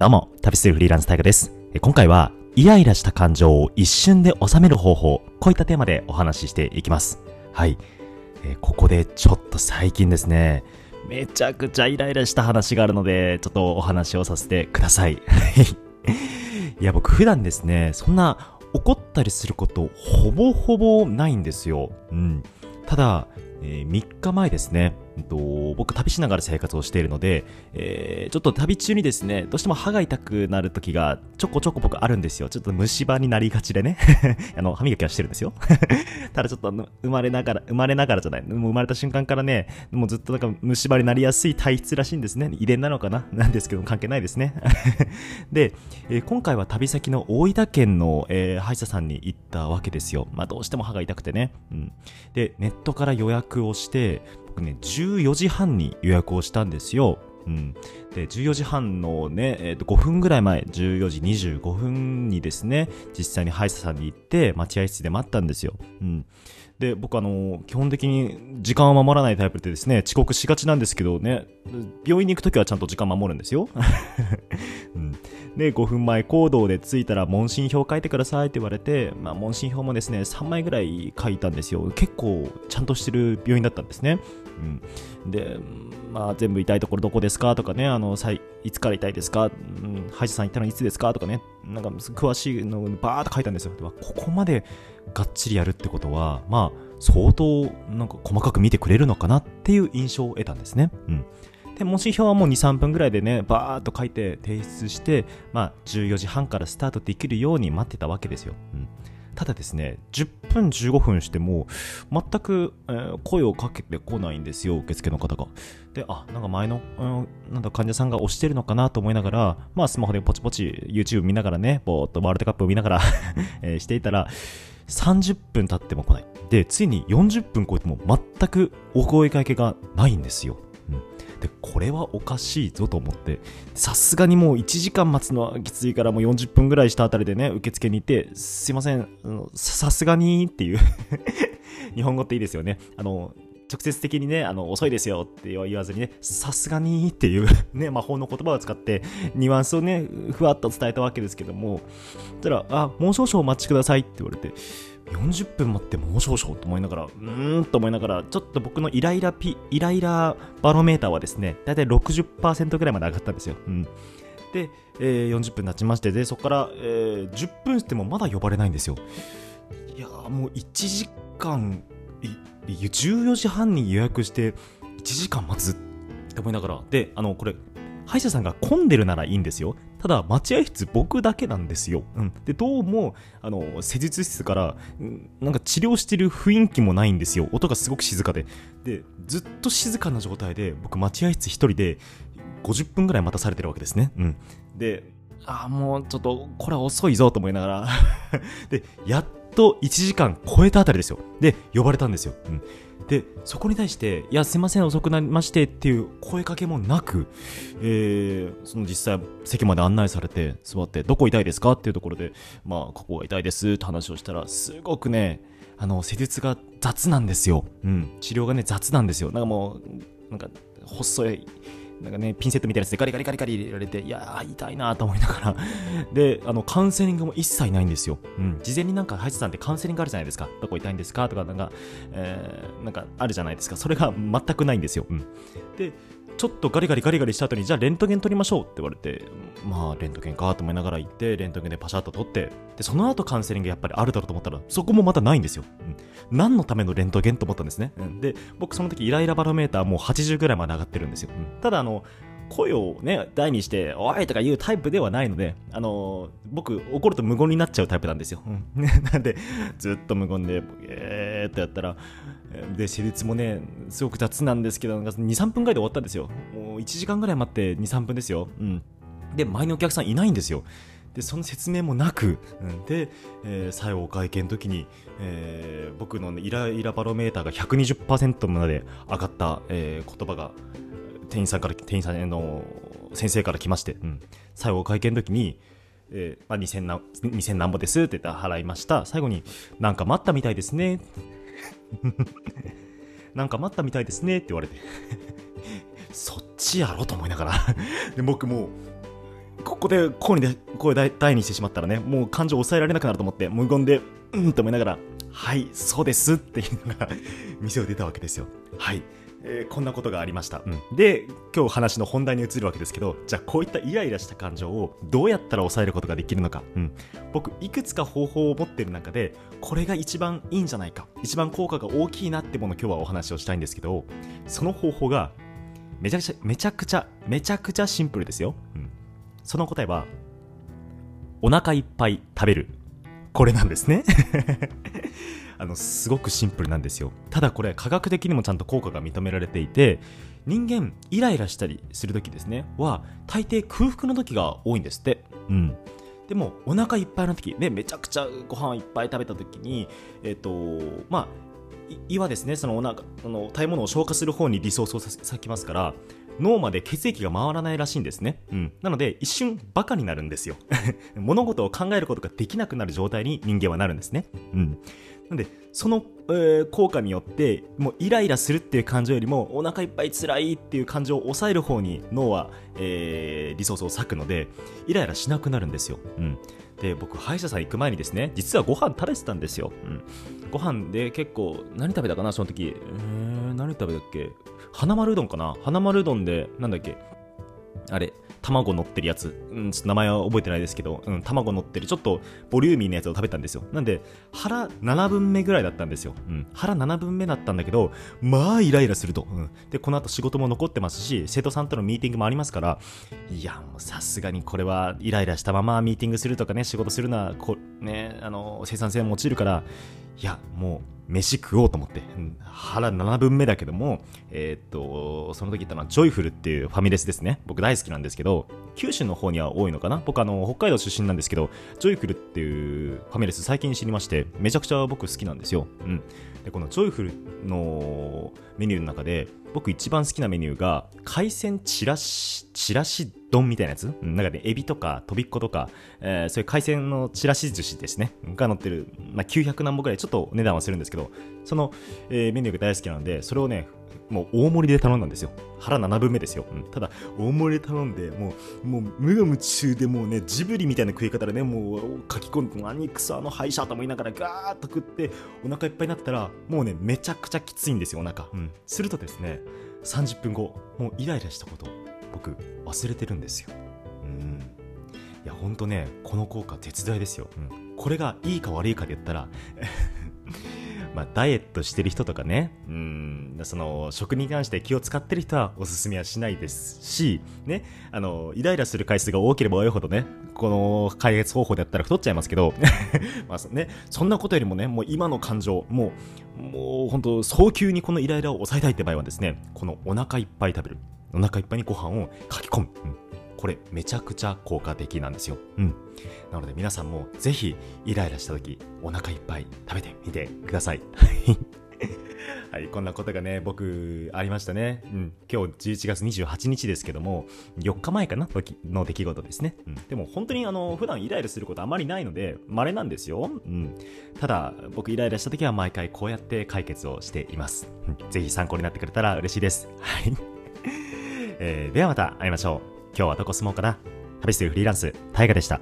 どうも、旅するフリーランスタイガです。今回は、イライラした感情を一瞬で収める方法、こういったテーマでお話ししていきます。はい。えここでちょっと最近ですね、めちゃくちゃイライラした話があるので、ちょっとお話をさせてください。いや、僕普段ですね、そんな怒ったりすることほぼほぼないんですよ。うん。ただ、えー、3日前ですね、と、僕旅しながら生活をしているので、えー、ちょっと旅中にですね、どうしても歯が痛くなる時がちょこちょこ僕あるんですよ。ちょっと虫歯になりがちでね。あの、歯磨きはしてるんですよ。ただちょっと生まれながら、生まれながらじゃない。もう生まれた瞬間からね、もうずっとなんか虫歯になりやすい体質らしいんですね。遺伝なのかな？なんですけど関係ないですね。で、えー、今回は旅先の大分県の、えー、歯医者さんに行ったわけですよ。まあどうしても歯が痛くてね。うん。で、ネットから予約をして、ね、14時半に予約をしたんですよ。うん。で、14時半のね、え、ー、と、5分ぐらい前、14時25分にですね、実際に歯医者さんに行って、待合室で待ったんですよ。うん。で、僕あの、基本的に時間を守らないタイプでですね、遅刻しがちなんですけどね、病院に行くときはちゃんと時間守るんですよ。うん、で、5分前行動で着いたら問診票書いてくださいって言われて、まあ、問診票もですね、3枚ぐらい書いたんですよ。結構ちゃんとしてる病院だったんですね。うん、で、まあ、全部痛いところどこですかとかね、あの、いつから痛いですか、うん、歯医者さん行ったのいつですか？とかね、なんか詳しいのをバーっと書いたんですよ。ここまでがっちりやるってことは、まあ、相当なんか細かく見てくれるのかなっていう印象を得たんですね。うん。で、模試表はもう2、3分ぐらいでね、バーっと書いて提出して、まあ、14時半からスタートできるように待ってたわけですよ。うん。ただですね、10分15分しても、全く、えー、声をかけてこないんですよ、受付の方が。で、あ、なんか前の、うん、なんだ患者さんが押してるのかなと思いながら、まあスマホでポチポチ YouTube 見ながらね、ぼーっとワールドカップを見ながら えー、していたら、30分経っても来ない。で、ついに40分超えても全くお声掛けがないんですよ。で、これはおかしいぞと思って、さすがにもう1時間待つのはきついからもう40分ぐらいしたあたりでね、受付に行って、すいません、さすがにっていう 日本語っていいですよね。あの、直接的にね、あの、遅いですよって言わずにね、さすがにっていう ね、魔法の言葉を使って、ニュアンスをね、ふわっと伝えたわけですけども、そしたら、あ、もう少々お待ちくださいって言われて、40分待ってもう少々と思いながら、うーんと思いながら、ちょっと僕のイライラピ、イライラバロメーターはですね、だいたい60%ぐらいまで上がったんですよ。うん。で、えー、40分経ちまして、で、そこから、えー、10分してもまだ呼ばれないんですよ。いやもう1時間、14時半に予約して1時間待つって思いながら、で、あの、これ、歯医者さんが混んでるならいいんですよ。ただ、待合室僕だけなんですよ。うん。で、どうも、あの、施術室から、なんか治療してる雰囲気もないんですよ。音がすごく静かで。で、ずっと静かな状態で、僕、待合室一人で、50分ぐらい待たされてるわけですね。うん。で、ああ、もうちょっと、これは遅いぞと思いながら で、やっと1時間超えたあたりですよ。で、呼ばれたんですよ。うん。でそこに対して「いやすいません遅くなりまして」っていう声かけもなく、えー、その実際席まで案内されて座って「どこ痛いですか?」っていうところで「まあここが痛いです」って話をしたらすごくねあの施術が雑なんですよ、うん、治療がね雑なんですよなんかもうなんか細いなんかね、ピンセットみたいなやつでガリガリガリガリ入れられて、いやー、痛いなと思いながら で、あの、カウンセリングも一切ないんですよ。うん。事前になんか、歯医者さんってカウンセリングあるじゃないですか。どこ痛いんですか？とか、なんか、えー、なんかあるじゃないですか。それが全くないんですよ。うん。で、ちょっとガリガリガリガリした後に、じゃあレントゲン撮りましょうって言われて、まあ、レントゲンかと思いながら行って、レントゲンでパシャッと撮って、で、その後カウンセリングやっぱりあるだろうと思ったら、そこもまたないんですよ。うん。何のためのレントゲンと思ったんですね。うん。で、僕その時イライラバロメーターもう80ぐらいまで上がってるんですよ。うん。ただ、あの、声をね、大にして、おいとか言うタイプではないので、あのー、僕、怒ると無言になっちゃうタイプなんですよ。なんで、ずっと無言で、えーってやったら、で、施術もね、すごく雑なんですけど、なんか2、3分ぐらいで終わったんですよ。もう1時間ぐらい待って2、3分ですよ。うん。で、前のお客さんいないんですよ。で、その説明もなく、で、えー、最後お会見の時に、えー、僕の、ね、イライラバロメーターが120%まで上がった、えー、言葉が、店員さんから、店員さんの先生から来まして、うん、最後会見の時に、えー、まあ、2000何、2000何ぼですって言ったら払いました。最後に、なんか待ったみたいですね。なんか待ったみたいですねって言われて そっちやろと思いながら で、僕もここで声に声大大にしてしまったらね、もう感情抑えられなくなると思って、無言で、うんと思いながら、はい、そうですっていうのが店を出たわけですよ。はい。えー、こんなことがありました、うん、で今日話の本題に移るわけですけどじゃあこういったイライラした感情をどうやったら抑えることができるのか、うん、僕いくつか方法を持ってる中でこれが一番いいんじゃないか。一番効果が大きいなってもの今日はお話をしたいんですけどその方法がめちゃくちゃめちゃくちゃめちゃくちゃシンプルですよ、うん、その答えはお腹いっぱい食べる。これなんですね。あのすごくシンプルなんですよ。ただこれ科学的にもちゃんと効果が認められていて人間イライラしたりする時ですね。は大抵空腹の時が多いんですって。うん。でもお腹いっぱいの時でめちゃくちゃご飯いっぱい食べた時にえっ、ー、とまあ胃はですね。そのお腹の食べ物を消化する方にリソースを割きますから脳まで血液が回らないらしいんですね。うん。なので、一瞬バカになるんですよ。物事を考えることができなくなる状態に人間はなるんですね。うん。なんで、その、えー、効果によって、もうイライラするっていう感情よりも、お腹いっぱい辛いっていう感情を抑える方に脳は、えー、リソースを割くので、イライラしなくなるんですよ。うん。で、僕、歯医者さん行く前にですね、実はご飯食べてたんですよ。うん。ご飯で結構、何食べたかな、その時。えー、何食べたっけ？花丸うどんかな？花丸うどんで、なんだっけ？あれ、卵乗ってるやつ、うん、ちょっと名前は覚えてないですけど、うん、卵乗ってる、ちょっとボリューミーなやつを食べたんですよ。なんで、腹7分目ぐらいだったんですよ。うん、腹7分目だったんだけど、まあ、イライラすると。うん、で、この後仕事も残ってますし、生徒さんとのミーティングもありますから、いや、もうさすがにこれはイライラしたままミーティングするとかね、仕事するのは、こね、あの、生産性も落ちるから、いや、もう、飯食おうと思って、腹7分目だけども、えー、っと、その時言ったのはジョイフルっていうファミレスですね。僕大好きなんですけど、九州の方には多いのかな？僕あの、北海道出身なんですけど、ジョイフルっていうファミレス最近知りまして、めちゃくちゃ僕好きなんですよ。うん。で、このジョイフルのメニューの中で、僕一番好きなメニューが、海鮮ちらし、ちらし丼みたいなやつ？なんかね、エビとか、とびっことか、えー、そういう海鮮のちらし寿司ですね。が載ってる、まあ、900何本ぐらい、ちょっと値段はするんですけど、その、えー、メニューが大好きなので、それをね、もう大盛りで頼んだんですよ。腹7分目ですよ。うん、ただ、大盛りで頼んで、もう、もう無我夢中でもうね、ジブリみたいな食い方でね、もう書き込んで、何くそあの歯医者と思いながらガーッと食って、お腹いっぱいになったら、もうね、めちゃくちゃきついんですよ、お腹。うん。するとですね、30分後、もうイライラしたこと、僕、忘れてるんですよ。うん。いや、ほんとね、この効果、絶大ですよ。うん。これがいいか悪いかで言ったらまあ、ダイエットしてる人とかね、うん、その、食に関して気を使ってる人はおすすめはしないですし、ね、あの、イライラする回数が多ければ多いほどね、この開発方法でやったら太っちゃいますけど、まあね、そんなことよりもね、もう今の感情、もう、もう本当、早急にこのイライラを抑えたいって場合はですね、このお腹いっぱい食べる。お腹いっぱいにご飯を書き込む。うん。これめちゃくちゃ効果的なんですよ。うん。なので皆さんもぜひイライラした時お腹いっぱい食べてみてください。はい、こんなことがね、僕、ありましたね。うん、今日11月28日ですけども、4日前かな？の出来事ですね。うん、でも本当にあの、普段イライラすることあまりないので、稀なんですよ。うん。ただ、僕イライラした時は毎回こうやって解決をしています。うん、ぜひ参考になってくれたら嬉しいです。はい。えー、ではまた会いましょう。今日はどこ住もうかな旅するフリーランス、タイガでした。